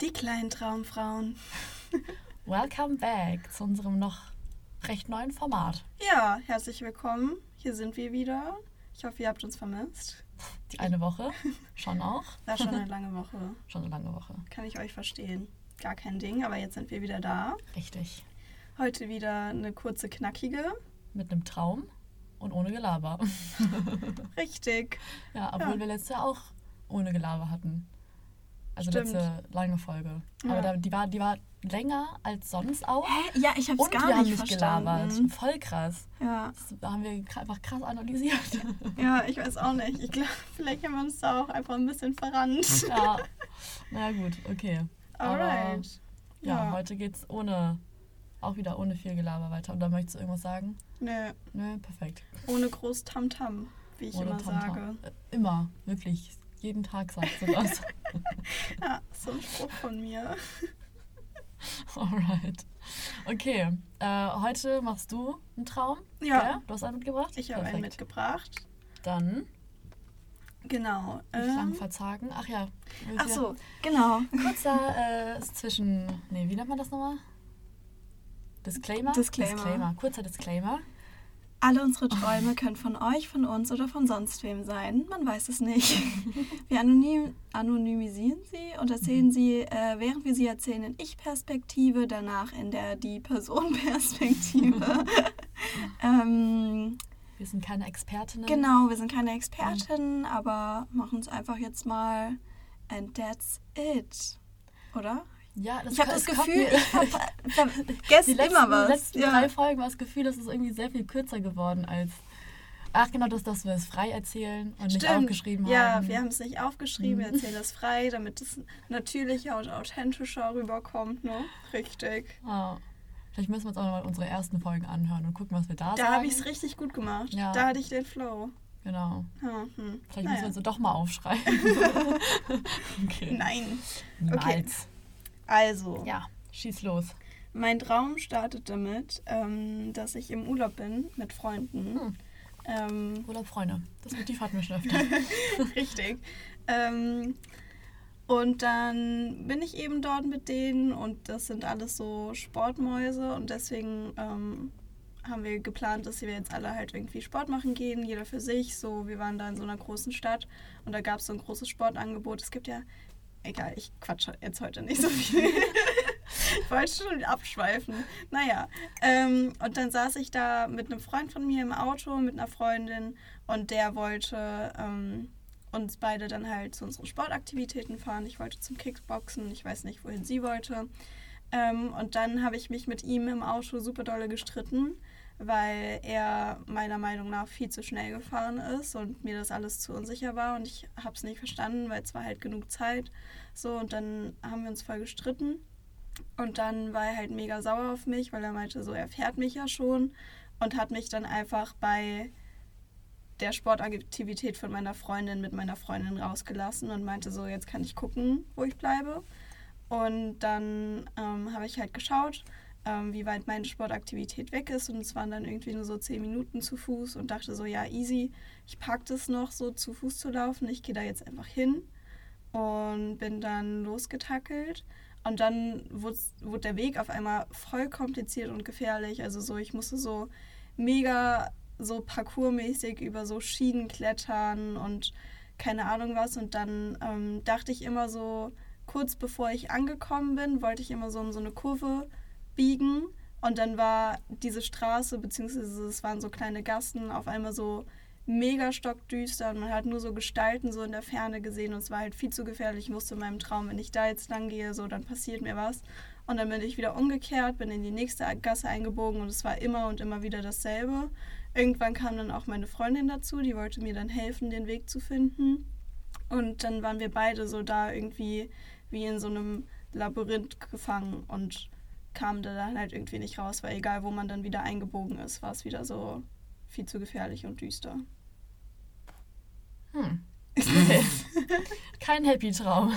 Die kleinen Traumfrauen. Welcome back zu unserem noch recht neuen Format. Ja, herzlich willkommen. Hier sind wir wieder. Ich hoffe, ihr habt uns vermisst. Die eine Woche schon auch. War schon eine lange Woche. Schon eine lange Woche. Kann ich euch verstehen. Gar kein Ding, aber jetzt sind wir wieder da. Richtig. Heute wieder eine kurze, knackige. Mit einem Traum und ohne Gelaber. Richtig. Ja, obwohl Ja. wir letztes Jahr auch ohne Gelaber hatten. Also Stimmt. letzte lange Folge. Aber Ja. da, die, war, die war länger als sonst auch. Hä? Ja, ich hab's Und gar wir haben nicht nicht verstanden. gelabert. Voll krass. Ja. Das haben wir einfach krass analysiert. ja, ich weiß auch nicht. Ich glaube, vielleicht haben wir uns da auch einfach ein bisschen verrannt. ja. Na gut, okay. Aber Alright. ja, Ja. heute geht's ohne, auch wieder ohne viel Gelaber weiter. Und da möchtest du irgendwas sagen? Nö, Nö, perfekt. ohne groß Tamtam, wie ich ohne immer Tamtam. sage. Äh, Immer, wirklich. Jeden Tag sagst du das. Ja, so ein Spruch von mir. Alright. Okay, äh, heute machst du einen Traum. Ja. Gell? Du hast einen mitgebracht? Ich habe einen mitgebracht. Dann Genau. nicht ähm, lang verzagen. Ach ja. Ach so, genau. Kurzer äh, zwischen. Nee, wie nennt man das nochmal? Disclaimer? Disclaimer. Disclaimer. Kurzer Disclaimer. Alle unsere Träume können von euch, von uns oder von sonst wem sein. Man weiß es nicht. Wir anonym, anonymisieren sie und erzählen sie, äh, während wir sie erzählen, in Ich-Perspektive, danach in der Die-Person-Perspektive. ähm, Wir sind keine Expertinnen. genau, wir sind keine Expertinnen, aber machen es einfach jetzt mal. And that's it. Oder? Ja, das Ich habe das Gefühl, ich vergesse die letzten, immer was. letzten Ja. drei Folgen war das Gefühl, dass es irgendwie sehr viel kürzer geworden als. Ach genau, dass, dass wir es frei erzählen und nicht aufgeschrieben ja, haben. wir haben es nicht aufgeschrieben, wir Mhm. erzählen das frei, damit es natürlicher und authentischer rüberkommt, ne? Richtig. Ah, vielleicht müssen wir uns auch mal unsere ersten Folgen anhören und gucken, was wir da, Da sagen. habe ich es richtig gut gemacht. Ja. Da hatte ich den Flow. Genau. Ja, hm. Vielleicht müssen naja. wir uns doch mal aufschreiben. okay. Nein. Niemals. Also, Ja, schieß los. mein Traum startet damit, ähm, dass ich im Urlaub bin mit Freunden. Hm. Ähm, Urlaub, Freunde. Das Motiv hatten wir schon öfter. Richtig. Ähm, und dann bin ich eben dort mit denen und das sind alles so Sportmäuse und deswegen ähm, haben wir geplant, dass wir jetzt alle halt irgendwie Sport machen gehen, jeder für sich. So, wir waren da in so einer großen Stadt und da gab es so ein großes Sportangebot. Es gibt ja, egal, ich quatsche jetzt heute nicht so viel. ich wollte schon abschweifen. Naja, ähm, und dann saß ich da mit einem Freund von mir im Auto, mit einer Freundin und der wollte ähm, uns beide dann halt zu unseren Sportaktivitäten fahren. Ich wollte zum Kickboxen, ich weiß nicht, wohin sie wollte. Ähm, und dann habe ich mich mit ihm im Auto super dolle gestritten, weil er meiner Meinung nach viel zu schnell gefahren ist und mir das alles zu unsicher war und ich habe es nicht verstanden, weil es war halt genug Zeit. So, und dann haben wir uns voll gestritten. Und dann war er halt mega sauer auf mich, weil er meinte, so er fährt mich ja schon und hat mich dann einfach bei der Sportaktivität von meiner Freundin mit meiner Freundin rausgelassen und meinte so, jetzt kann ich gucken, wo ich bleibe. Und dann ähm, habe ich halt geschaut, ähm, wie weit meine Sportaktivität weg ist und es waren dann irgendwie nur so zehn Minuten zu Fuß und dachte so, ja easy, ich pack das noch so zu Fuß zu laufen, ich gehe da jetzt einfach hin und bin dann losgetackelt. Und dann wurde, wurde der Weg auf einmal voll kompliziert und gefährlich. Also so, ich musste so mega so parkourmäßig über so Schienen klettern und keine Ahnung was. Und dann ähm, dachte ich immer so, kurz bevor ich angekommen bin, wollte ich immer so um so eine Kurve biegen. Und dann war diese Straße, beziehungsweise es waren so kleine Gassen, auf einmal so mega stockdüster und man hat nur so Gestalten so in der Ferne gesehen und es war halt viel zu gefährlich. Ich wusste in meinem Traum, wenn ich da jetzt lang gehe, so, dann passiert mir was. Und dann bin ich wieder umgekehrt, bin in die nächste Gasse eingebogen und es war immer und immer wieder dasselbe. Irgendwann kam dann auch meine Freundin dazu, die wollte mir dann helfen, den Weg zu finden. Und dann waren wir beide so da irgendwie wie in so einem Labyrinth gefangen und kamen da dann halt irgendwie nicht raus, weil egal wo man dann wieder eingebogen ist, war es wieder so viel zu gefährlich und düster. Hm. Kein Happy-Traum.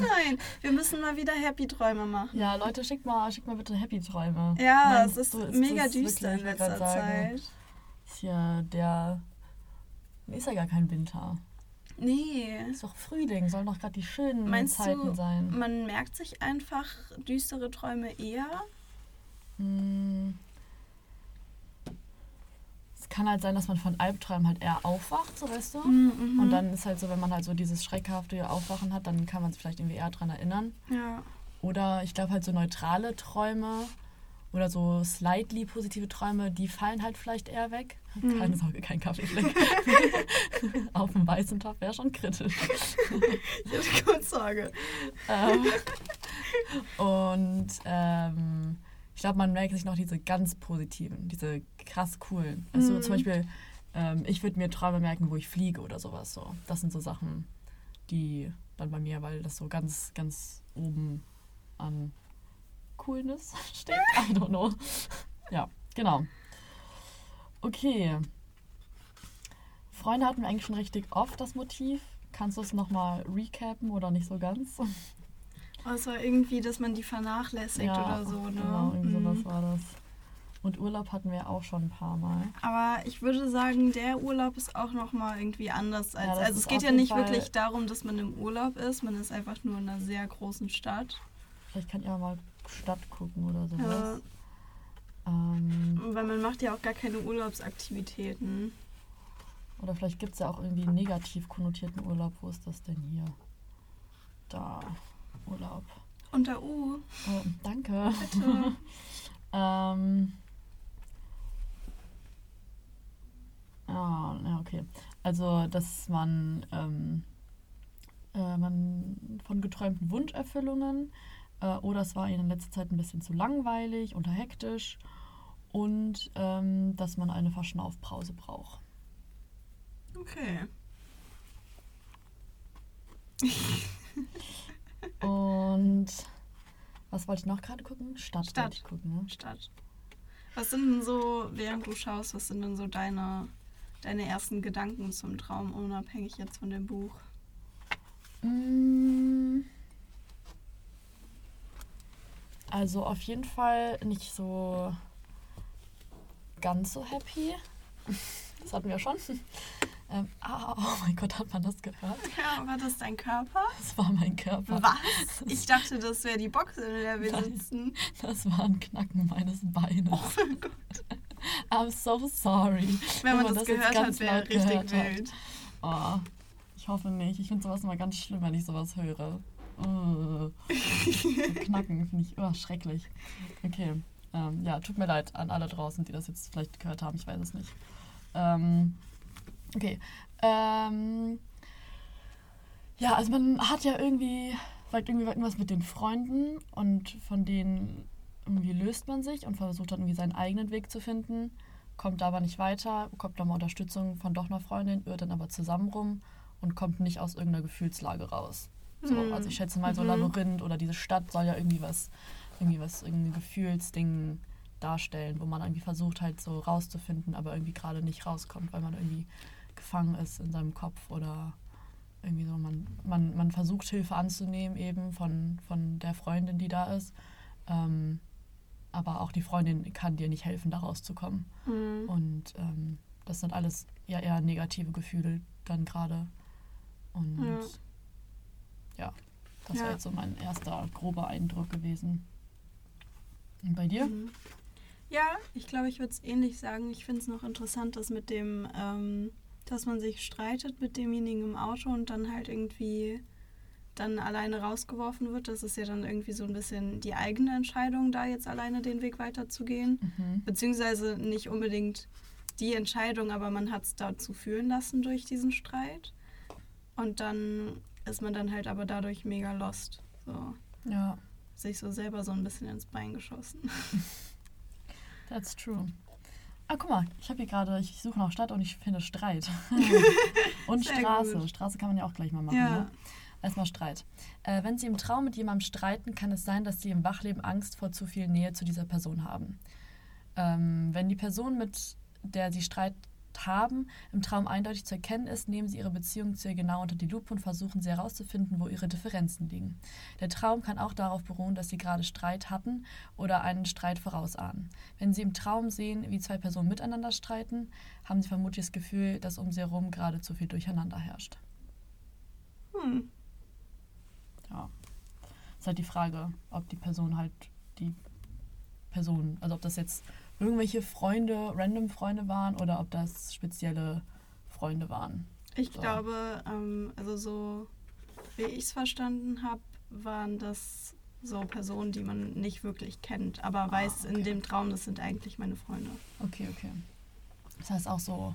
Nein, wir müssen mal wieder Happy Träume machen. Ja, Leute, schickt mal, schickt mal bitte Happy-Träume. Ja, Mein- es ist so mega düster wirklich, in letzter. Zeit. Ist ja der. Ist ja gar kein Winter. Nee. Ist doch Frühling, sollen doch gerade die schönen Meinst Zeiten du, sein. Man merkt sich einfach düstere Träume eher? Hm. Es kann halt sein, dass man von Albträumen halt eher aufwacht, so weißt du. Mhm. Und dann ist halt so, wenn man halt so dieses schreckhafte Aufwachen hat, dann kann man sich vielleicht irgendwie eher dran erinnern. Ja. Oder ich glaube halt so neutrale Träume oder so slightly positive Träume, die fallen halt vielleicht eher weg. Mhm. Keine Sorge, kein Kaffeefleck. Auf dem weißen Topf wäre schon kritisch. ich hatte kurz Sorge. ähm, und ähm, ich glaube, man merkt sich noch diese ganz positiven, diese krass coolen. Also mhm. zum Beispiel, ähm, ich würde mir Träume merken, wo ich fliege oder sowas. So. Das sind so Sachen, die dann bei mir, weil das so ganz, ganz oben an Coolness steht. I don't know. Ja, genau. Okay. Freunde hatten wir eigentlich schon richtig oft das Motiv. Kannst du es nochmal recappen oder nicht so ganz? Außer irgendwie, dass man die vernachlässigt ja, oder so, ne? Genau, irgendwie mhm. sowas war das. Und Urlaub hatten wir auch schon ein paar Mal. Aber ich würde sagen, der Urlaub ist auch nochmal irgendwie anders als. Ja, also es geht ja nicht Fall wirklich darum, dass man im Urlaub ist, man ist einfach nur in einer sehr großen Stadt. Vielleicht kann ich auch mal Stadt gucken oder sowas. Ja. Ähm, Weil man macht ja auch gar keine Urlaubsaktivitäten. Oder vielleicht gibt es ja auch irgendwie einen negativ konnotierten Urlaub. Wo ist das denn hier? Da. Urlaub. Unter U. Oh, danke. Bitte. ähm. Ah, ja, okay. Also, dass man, ähm, äh, man von geträumten Wunscherfüllungen äh, oder es war ihnen in letzter Zeit ein bisschen zu langweilig oder hektisch und ähm, dass man eine Verschnaufpause braucht. Okay. und was wollte ich noch gerade gucken? Stadt, Stadt. ich gucken. Ne? Stadt. Was sind denn so, während du schaust, was sind denn so deine, deine ersten Gedanken zum Traum, unabhängig jetzt von dem Buch? Mmh. Also auf jeden Fall nicht so ganz so happy. Das hatten wir schon. Ähm, oh, oh mein Gott, hat man das gehört? Ja, war das dein Körper? Das war mein Körper. Was? Ich dachte, das wäre die Box, in der wir Nein, sitzen. Das war ein Knacken meines Beines. Oh mein Gott. I'm so sorry. Wenn man, Wenn man das, das gehört hat, wäre richtig wild. Oh, ich hoffe nicht. Ich finde sowas immer ganz schlimm, wenn ich sowas höre. Uh, knacken finde ich oh, schrecklich. Okay. Ähm, ja, tut mir leid an alle draußen, die das jetzt vielleicht gehört haben. Ich weiß es nicht. Ähm, okay. Ähm, ja, also man hat ja irgendwie vielleicht irgendwie irgendwas mit den Freunden und von denen irgendwie löst man sich und versucht dann irgendwie seinen eigenen Weg zu finden, kommt aber nicht weiter, bekommt nochmal Unterstützung von doch einer Freundin, irrt dann aber zusammen rum und kommt nicht aus irgendeiner Gefühlslage raus. So, mhm. Also ich schätze mal so mhm. Labyrinth oder diese Stadt soll ja irgendwie was, irgendwie was, irgendwie Gefühlsding darstellen, wo man irgendwie versucht halt so rauszufinden, aber irgendwie gerade nicht rauskommt, weil man irgendwie gefangen ist in seinem Kopf oder irgendwie so, man, man, man versucht Hilfe anzunehmen eben von, von der Freundin, die da ist. Ähm, aber auch die Freundin kann dir nicht helfen, da rauszukommen. Mhm. Und ähm, das sind alles ja eher negative Gefühle dann gerade. Und ja ja, das ja. wäre jetzt so mein erster grober Eindruck gewesen. Und bei dir? Mhm. Ja, ich glaube, ich würde es ähnlich sagen. Ich finde es noch interessant, dass mit dem, ähm, dass man sich streitet mit demjenigen im Auto und dann halt irgendwie dann alleine rausgeworfen wird. Das ist ja dann irgendwie so ein bisschen die eigene Entscheidung, da jetzt alleine den Weg weiterzugehen. Mhm. Beziehungsweise nicht unbedingt die Entscheidung, aber man hat es dazu fühlen lassen durch diesen Streit. Und dann ist man dann halt aber dadurch mega lost. So. Ja. Sich so selber so ein bisschen ins Bein geschossen. That's true. Ah, guck mal, ich habe hier gerade, ich suche nach Stadt und ich finde Streit. und Sehr Straße. Gut. Straße kann man ja auch gleich mal machen. Ja. Ne? Erstmal Streit. Äh, wenn Sie im Traum mit jemandem streiten, kann es sein, dass Sie im Wachleben Angst vor zu viel Nähe zu dieser Person haben. Ähm, wenn die Person, mit der Sie streit, haben, im Traum eindeutig zu erkennen ist, nehmen sie ihre Beziehung zu ihr genau unter die Lupe und versuchen sie herauszufinden, wo ihre Differenzen liegen. Der Traum kann auch darauf beruhen, dass sie gerade Streit hatten oder einen Streit vorausahnen. Wenn sie im Traum sehen, wie zwei Personen miteinander streiten, haben sie vermutlich das Gefühl, dass um sie herum gerade zu viel Durcheinander herrscht. Hm. Ja. Ist halt die Frage, ob die Person halt die Person, also ob das jetzt irgendwelche Freunde, random Freunde waren oder ob das spezielle Freunde waren. Ich So. glaube, ähm, also so wie ich es verstanden habe, waren das so Personen, die man nicht wirklich kennt, aber weiß in Ah, okay. dem Traum, das sind eigentlich meine Freunde. Okay, okay. Das heißt auch so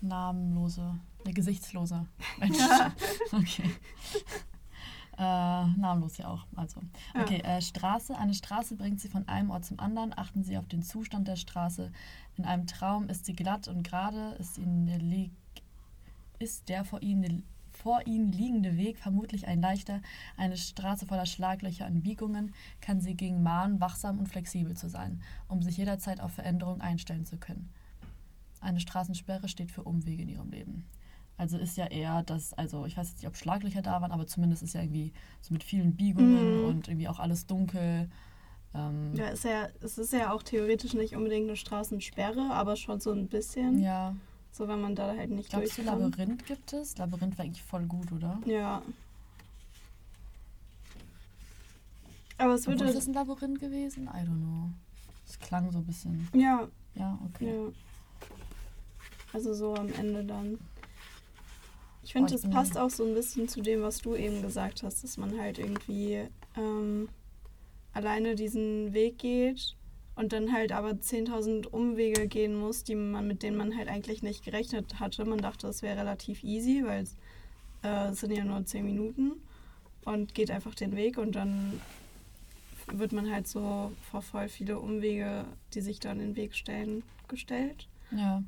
namenlose, ne, gesichtslose Menschen. Ja. Okay. Äh, namenlos ja auch. Also. Ja. Okay, äh, Straße. Eine Straße bringt sie von einem Ort zum anderen. Achten Sie auf den Zustand der Straße. In einem Traum ist sie glatt und gerade. Ist, ihnen ist der vor ihnen, vor ihnen liegende Weg vermutlich ein leichter. Eine Straße voller Schlaglöcher und Biegungen kann sie gegen mahnen, wachsam und flexibel zu sein, um sich jederzeit auf Veränderungen einstellen zu können. Eine Straßensperre steht für Umwege in ihrem Leben. Also ist ja eher das, also ich weiß jetzt nicht, ob Schlaglöcher da waren, aber zumindest ist ja irgendwie so mit vielen Biegungen Mhm. und irgendwie auch alles dunkel. Ähm, Ja, ist ja, es ist ja auch theoretisch nicht unbedingt eine Straßensperre, aber schon so ein bisschen. ja. So, wenn man da halt nicht Glaubst du, durchkommt. Labyrinth gibt es? Labyrinth wäre eigentlich voll gut, oder? Ja. Aber es würde. ist das ein Labyrinth gewesen? I don't know. Es klang so ein bisschen. Ja, Ja, okay. ja. Also so am Ende dann. Ich finde, das passt auch so ein bisschen zu dem, was du eben gesagt hast, dass man halt irgendwie ähm, alleine diesen Weg geht und dann halt aber 10.000 Umwege gehen muss, die man, mit denen man halt eigentlich nicht gerechnet hatte. Man dachte, es wäre relativ easy, weil es äh, es sind ja nur 10 Minuten und geht einfach den Weg und dann wird man halt so vor voll viele Umwege, die sich dann in den Weg stellen, gestellt. Ja.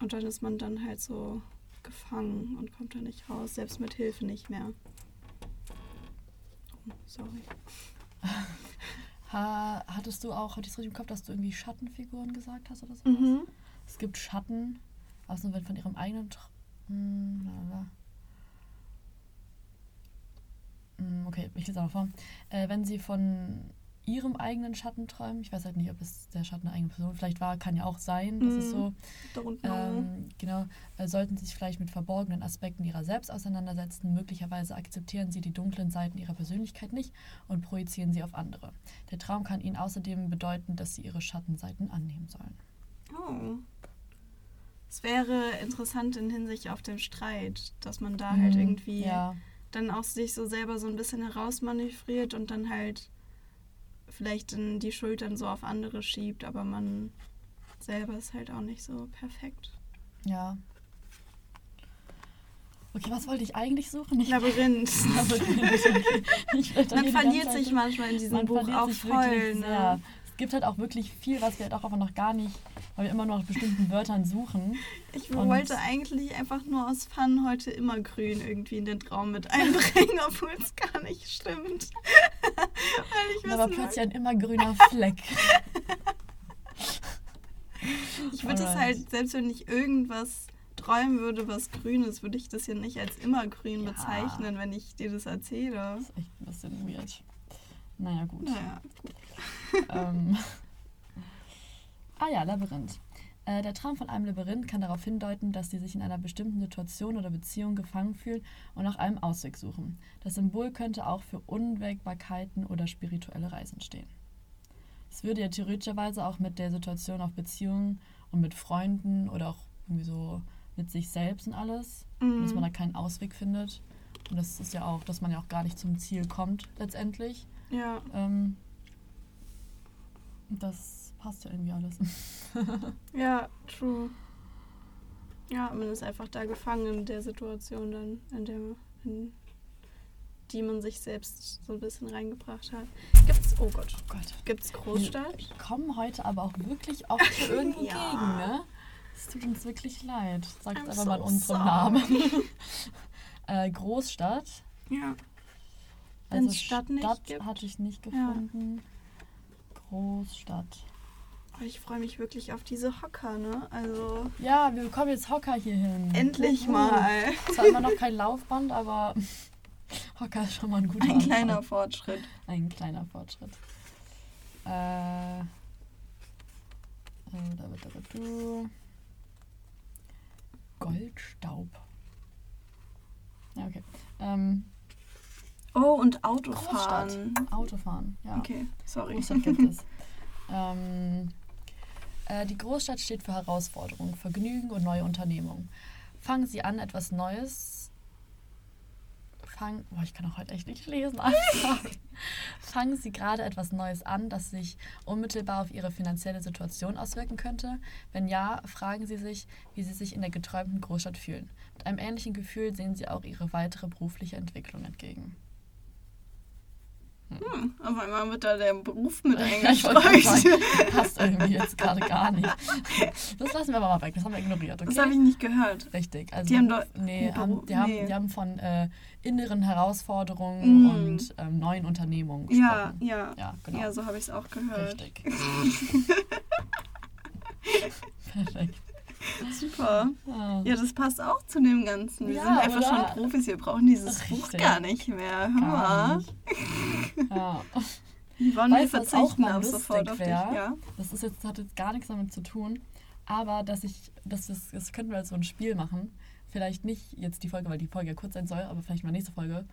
Und dann ist man dann halt so gefangen und kommt da nicht raus, selbst mit Hilfe nicht mehr. Oh, sorry. Ha, hattest du auch, hatte ich es richtig im Kopf, dass du irgendwie Schattenfiguren gesagt hast oder so? Mhm. Es gibt Schatten, aus nur wenn von ihrem eigenen. Tr hm. Hm, Okay, ich lese aber vor. Äh, wenn sie von ihrem eigenen Schatten träumen, ich weiß halt nicht, ob es der Schatten einer eigenen Person vielleicht war, kann ja auch sein, das ist Mhm. so. Ähm, genau, äh, sollten sie sich vielleicht mit verborgenen Aspekten ihrer selbst auseinandersetzen. Möglicherweise akzeptieren sie die dunklen Seiten ihrer Persönlichkeit nicht und projizieren sie auf andere. Der Traum kann ihnen außerdem bedeuten, dass sie ihre Schattenseiten annehmen sollen. Oh. Es wäre interessant in Hinsicht auf den Streit, dass man da halt Mhm, irgendwie Ja, dann auch sich so selber so ein bisschen herausmanövriert und dann halt vielleicht in die Schuld dann so auf andere schiebt, aber man selber ist halt auch nicht so perfekt. ja. Okay, was wollte ich eigentlich suchen? Ich Labyrinth. Doch Man verliert sich manchmal in diesem man Buch auch voll. Ne? Es gibt halt auch wirklich viel, was wir halt auch einfach noch gar nicht, weil wir immer nur nach bestimmten Wörtern suchen. Ich Und- wollte eigentlich einfach nur aus Fun heute immer grün irgendwie in den Traum mit einbringen, obwohl es gar nicht stimmt. Weil ich wissen plötzlich ein immer grüner Fleck. ich würde es halt, selbst wenn ich irgendwas träumen würde, was grün ist, würde ich das ja nicht als immergrün Ja. bezeichnen, wenn ich dir das erzähle. Das ist echt ein bisschen weird. Naja, gut. Naja, ähm. Ah ja, Labyrinth. Äh, der Traum von einem Labyrinth kann darauf hindeuten, dass sie sich in einer bestimmten Situation oder Beziehung gefangen fühlen und nach einem Ausweg suchen. Das Symbol könnte auch für Unwägbarkeiten oder spirituelle Reisen stehen. Es würde ja theoretischerweise auch mit der Situation auf Beziehungen und mit Freunden oder auch irgendwie so mit sich selbst und alles, Mhm. dass man da keinen Ausweg findet. Und das ist ja auch, dass man ja auch gar nicht zum Ziel kommt letztendlich. Ja. Ähm, das passt ja irgendwie alles. Ja, true. Ja, man ist einfach da gefangen in der Situation dann, in der in die man sich selbst so ein bisschen reingebracht hat. Gibt's, oh Gott, Oh Gott. gibt's Großstadt? Wir kommen heute aber auch wirklich oft hier irgendwo Ja. gegen, ne? Es tut uns wirklich leid. Sagt einfach so mal unseren sorry. Namen. äh, Großstadt. Ja. Also Stadt nicht gibt. hatte ich nicht Ja. gefunden. Großstadt. Oh, ich freue mich wirklich auf diese Hocker, ne? Also Ja, wir bekommen jetzt Hocker hier hin. endlich Juhu. mal. Zwar immer noch kein Laufband, aber Hocker ist schon mal ein guter Ein kleiner Anfang. Fortschritt. Ein kleiner Fortschritt. Äh. äh, da wird aber du. Goldstaub. Ja, okay. Ähm, Oh, und Autofahren. Großstadt. Autofahren, ja. Okay, sorry. Großstadt gibt es. ähm, äh, die Großstadt steht für Herausforderungen, Vergnügen und neue Unternehmungen. Fangen Sie an, etwas Neues. Fangen, boah, ich kann auch heute echt nicht lesen. Fangen Sie gerade etwas Neues an, das sich unmittelbar auf Ihre finanzielle Situation auswirken könnte? Wenn ja, fragen Sie sich, wie Sie sich in der geträumten Großstadt fühlen. Mit einem ähnlichen Gefühl sehen Sie auch Ihre weitere berufliche Entwicklung entgegen. Hm, auf einmal wird da der Beruf mit Ja, eingestreut. passt irgendwie jetzt gerade gar nicht. Das lassen wir aber mal weg, das haben wir ignoriert, okay? Das habe ich nicht gehört. Richtig. Also Die haben doch- nee, haben, die, haben, nee. die haben von äh, inneren Herausforderungen Mm. und ähm, neuen Unternehmungen Ja, gesprochen. ja. Ja, genau. Ja, so habe ich es auch gehört. Richtig. Perfekt. Super. Ah. Ja, das passt auch zu dem Ganzen. Wir Ja, sind einfach oder? schon Profis, wir brauchen dieses Ach, Buch richtig. gar nicht mehr. Hör mal. Ja. Wir Weißt du, was auch verzichten lustig sofort auf dich. Ja? Das ist jetzt, hat jetzt gar nichts damit zu tun, aber dass ich, das, das, das könnten wir als so ein Spiel machen. Vielleicht nicht jetzt die Folge, weil die Folge ja kurz sein soll, aber vielleicht mal nächste Folge.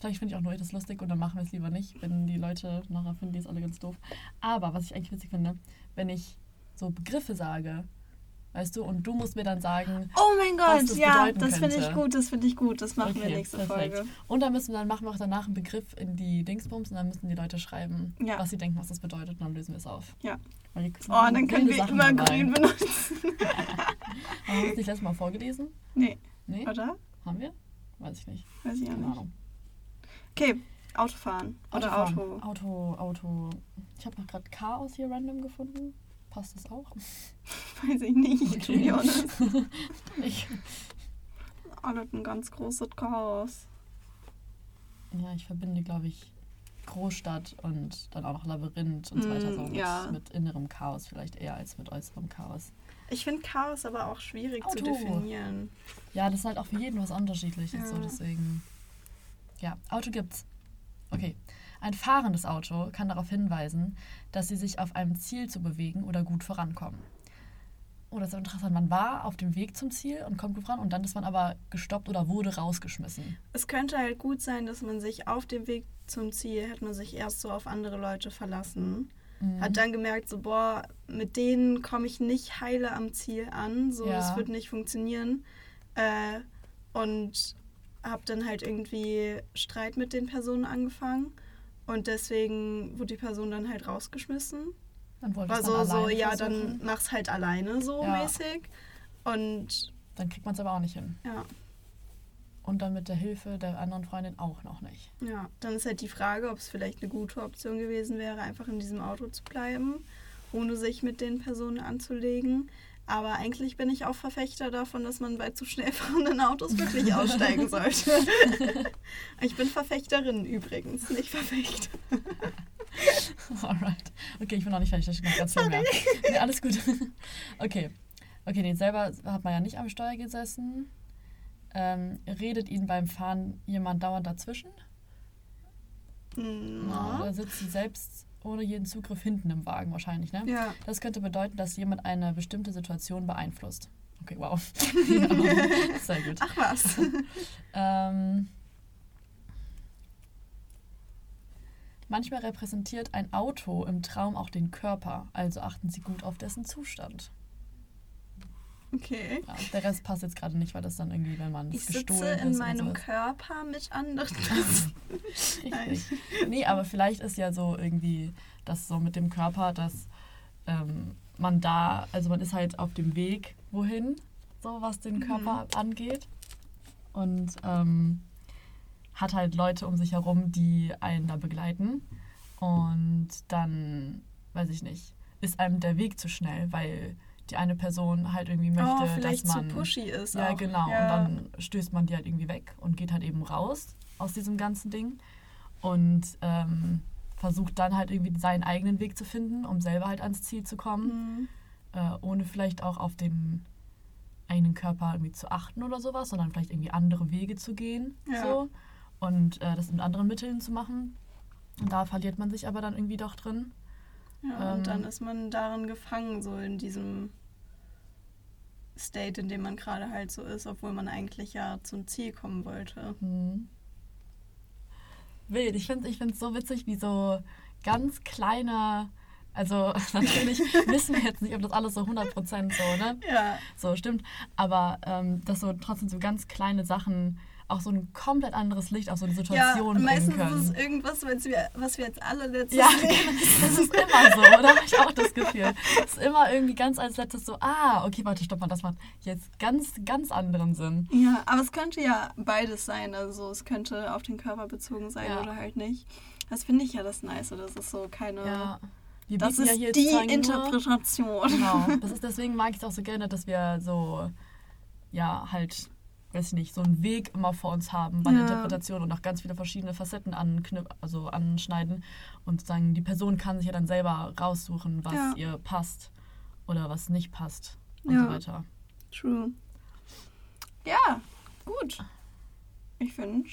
Vielleicht finde ich auch nur das lustig und dann machen wir es lieber nicht, wenn die Leute nachher finden, die ist alle ganz doof. Aber was ich eigentlich witzig finde, wenn ich so Begriffe sage, weißt du, und du musst mir dann sagen, Oh mein Gott, das ja, das finde ich gut, das finde ich gut. Das machen wir Okay, nächste perfekt. Folge. Und dann müssen wir, dann machen wir auch danach einen Begriff in die Dingsbums und dann müssen die Leute schreiben, Ja. was sie denken, was das bedeutet, und dann lösen wir es auf. Ja. Oh, dann können wir Sachen immer dabei. grün benutzen. Haben wir das nicht letztes Mal vorgelesen? Nee, Nee? oder? Haben wir? Weiß ich nicht. Weiß ich auch Keine nicht. Ahnung. Okay, Autofahren. Oder Autofahren. Auto. Auto, Auto. Ich habe noch gerade Chaos hier random gefunden. Passt das auch? Weiß ich nicht, to Okay. be honest. Nicht. Alles ein ganz großes Chaos. Ja, ich verbinde, glaube ich, Großstadt und dann auch noch Labyrinth und so weiter. Mm, So mit, ja. mit innerem Chaos vielleicht eher als mit äußerem Chaos. Ich finde Chaos aber auch schwierig zu Auto. definieren. Ja, das ist halt auch für jeden was unterschiedliches. So Ja. deswegen. Ja, Auto gibt's. Okay. Ein fahrendes Auto kann darauf hinweisen, dass sie sich auf einem Ziel zu bewegen oder gut vorankommen. Oh, das ist interessant. Man war auf dem Weg zum Ziel und kommt gut voran und dann ist man aber gestoppt oder wurde rausgeschmissen. Es könnte halt gut sein, dass man sich auf dem Weg zum Ziel, hat man sich erst so auf andere Leute verlassen. Mhm. Hat dann gemerkt, so, boah, mit denen komme ich nicht heile am Ziel an. So, Ja. das wird nicht funktionieren. Äh, und habe dann halt irgendwie Streit mit den Personen angefangen. Und deswegen wurde die Person dann halt rausgeschmissen. Dann wollte War es so, dann so, ja, versuchen. dann mach's halt alleine so Ja. mäßig. Und Dann kriegt man es aber auch nicht hin. ja, Und dann mit der Hilfe der anderen Freundin auch noch nicht. ja, dann ist halt die Frage, ob es vielleicht eine gute Option gewesen wäre, einfach in diesem Auto zu bleiben, ohne sich mit den Personen anzulegen. Aber eigentlich bin ich auch Verfechter davon, dass man bei zu schnell fahrenden Autos wirklich aussteigen sollte. ich bin Verfechterin übrigens, nicht Verfechter. Alright. Okay, ich bin noch nicht fertig, steht noch ganz viel mehr. Nee, alles gut. Okay. Okay, nee, selber hat man ja nicht am Steuer gesessen. Ähm, redet Ihnen beim Fahren jemand dauernd dazwischen? Na? Oder sitzt sie selbst ohne jeden Zugriff hinten im Wagen wahrscheinlich, ne? Ja. Das könnte bedeuten, dass jemand eine bestimmte Situation beeinflusst. Okay, wow. ja, sehr gut. Ach was. Ähm, manchmal repräsentiert ein Auto im Traum auch den Körper, also achten Sie gut auf dessen Zustand. Okay. Ja, der Rest passt jetzt gerade nicht, weil das dann irgendwie, wenn man Ich es sitze gestohlen in ist meinem so Körper mit anderen. Nee, aber vielleicht ist ja so irgendwie das so mit dem Körper, dass ähm, man da, also man ist halt auf dem Weg wohin, so was den Körper angeht. Und ähm, hat halt Leute um sich herum, die einen da begleiten. Und dann, weiß ich nicht, ist einem der Weg zu schnell, weil die eine Person halt irgendwie möchte, oh, dass vielleicht man. zu pushy ist. Ja, auch. genau. Ja. Und dann stößt man die halt irgendwie weg und geht halt eben raus aus diesem ganzen Ding und ähm, versucht dann halt irgendwie seinen eigenen Weg zu finden, um selber halt ans Ziel zu kommen, Mhm. äh, ohne vielleicht auch auf den eigenen Körper irgendwie zu achten oder sowas, sondern vielleicht irgendwie andere Wege zu gehen Ja. so und äh, das mit anderen Mitteln zu machen. Und da verliert man sich aber dann irgendwie doch drin. Ja, Ähm, und dann ist man darin gefangen, so in diesem State, in dem man gerade halt so ist, obwohl man eigentlich ja zum Ziel kommen wollte. Hm. wild. Ich finde es so witzig, wie so ganz kleine. Also natürlich wissen wir jetzt nicht, ob das alles so 100% so, ne? Ja. So stimmt. Aber ähm, dass so trotzdem so ganz kleine Sachen auch so ein komplett anderes Licht auf so eine Ja, Situation bringen meistens können. ist es irgendwas, was wir, was wir jetzt alle letztes Ja, sehen. das ist immer so, oder? Habe ich auch das Gefühl. Es ist immer irgendwie ganz als letztes so, ah, okay, warte, stopp mal, das macht jetzt ganz, ganz anderen Sinn. Ja, aber es könnte ja beides sein. Also es könnte auf den Körper bezogen sein Ja. oder halt nicht. Das finde ich ja das Nice. Das ist so keine. Ja. Wir das ist ja die nur- Interpretation. Genau. Das ist, deswegen mag ich es auch so gerne, dass wir so, ja, halt, weiß ich nicht, so einen Weg immer vor uns haben bei der Ja. Interpretation und auch ganz viele verschiedene Facetten anknüp also anschneiden. Und sozusagen die Person kann sich ja dann selber raussuchen, was Ja. ihr passt oder was nicht passt und Ja. so weiter. True. Ja, gut. Ich finde,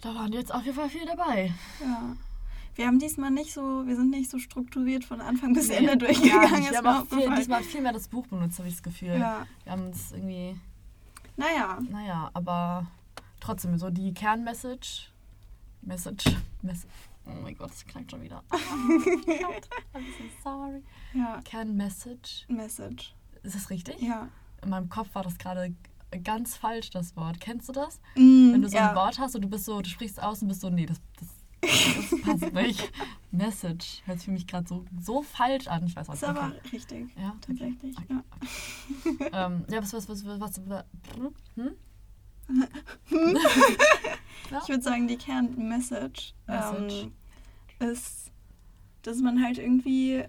Da waren jetzt auf jeden Fall viel dabei. ja. Wir haben diesmal nicht so, wir sind nicht so strukturiert von Anfang bis Ende Ja, durchgegangen. ich ist habe auch viel, diesmal viel mehr das Buch benutzt, habe ich das Gefühl. Ja, Wir haben es irgendwie, naja. naja, aber trotzdem so die Kernmessage. Message. Mess oh mein Gott, das klingt schon wieder. Oh mein Gott, I'm so sorry. Ja, Kernmessage. Message. Ist das richtig? Ja. In meinem Kopf war das gerade ganz falsch, das Wort. Kennst du das? Mm, Wenn du so ja. ein Wort hast und du bist so, du sprichst aus und bist so, nee, das, das, das passt nicht. Message hört sich für mich gerade so, so falsch an. Ich weiß auch Ist nicht. aber Okay. richtig. Ja, Tatsächlich. Okay. Ja. Ähm, ja, was, was, was, was, was, hm? Ja. Ich würde sagen, die Kernmessage Message. ähm, ist, dass man halt irgendwie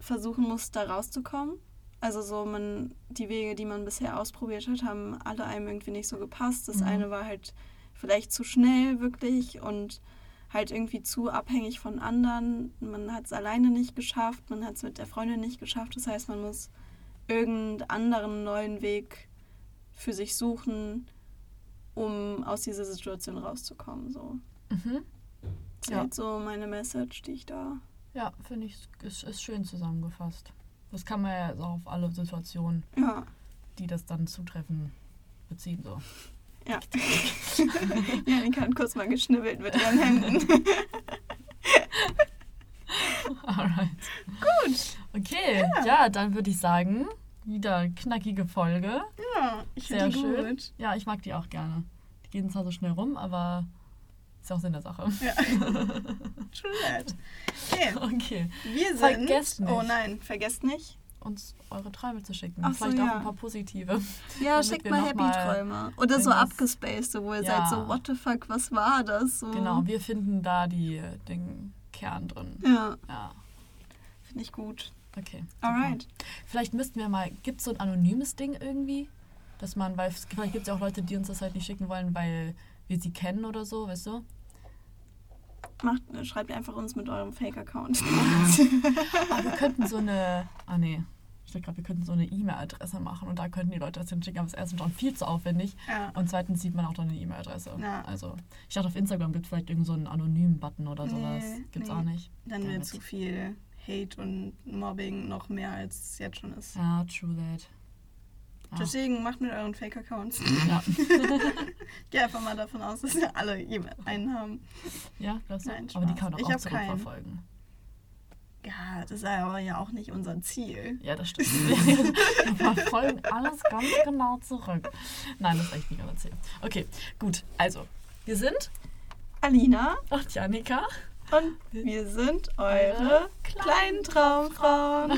versuchen muss, da rauszukommen. Also so, man, die Wege, die man bisher ausprobiert hat, haben alle einem irgendwie nicht so gepasst. Das Mhm. eine war halt vielleicht zu schnell wirklich und halt irgendwie zu abhängig von anderen. Man hat es alleine nicht geschafft, man hat es mit der Freundin nicht geschafft. Das heißt, man muss irgendeinen anderen neuen Weg für sich suchen, um aus dieser Situation rauszukommen. So. Mhm. Das ist halt so meine Message, die ich da. Ja, finde ich, ist, ist schön zusammengefasst. Das kann man ja auch auf alle Situationen, Ja. die das dann zutreffen, beziehen. So. Ja. ja, die kann kurz mal geschnibbelt mit ihren Händen. Alright. Gut. Okay, ja, dann würde ich sagen, wieder knackige Folge. Ja, ich Sehr finde die schön. gut. Ja, ich mag die auch gerne. Die gehen zwar so schnell rum, aber ist ja auch Sinn der Sache. Ja. True that. Okay, Okay. wir sind. Vergesst nicht. Oh nein, vergesst nicht. Uns eure Träume zu schicken. Ach so, Vielleicht auch ja. ein paar positive. Ja, schickt mal Happy-Träume. Oder so abgespaced, wo ihr Ja. seid so, what the fuck, was war das? So. Genau, wir finden da die, den Kern drin. Ja, Ja, finde ich gut. okay. super. Alright. Vielleicht müssten wir mal, gibt es so ein anonymes Ding irgendwie? Dass man, weil es- vielleicht gibt es ja auch Leute, die uns das halt nicht schicken wollen, weil wir sie kennen oder so, weißt du? Macht, schreibt einfach uns mit eurem Fake-Account. Aber wir könnten so eine, ah nee, ich gerade, wir könnten so eine E-Mail-Adresse machen und da könnten die Leute das hinschicken, aber es ist erstens schon viel zu aufwendig ja. und zweitens sieht man auch dann eine E-Mail-Adresse. Ja. Also, ich dachte, auf Instagram gibt es vielleicht irgend so einen anonymen Button oder Nee, sowas. Gibt's nee. auch nicht. Dann it. zu viel Hate und Mobbing noch mehr, als es jetzt schon ist. Ja, true that. Ah. Deswegen macht mit euren Fake-Accounts. Ja, Ich gehe einfach mal davon aus, dass wir alle einen haben. ja glaubst du? Nein, aber die Spaß. kann man auch, auch hab keinen. Ja, das ist aber ja auch nicht unser Ziel. Ja, das stimmt. Wir verfolgen alles ganz genau zurück. Nein, das ist echt nicht unser Ziel. Okay, gut. Also, wir sind Alina und Janika. und wir sind eure kleinen Traumfrauen.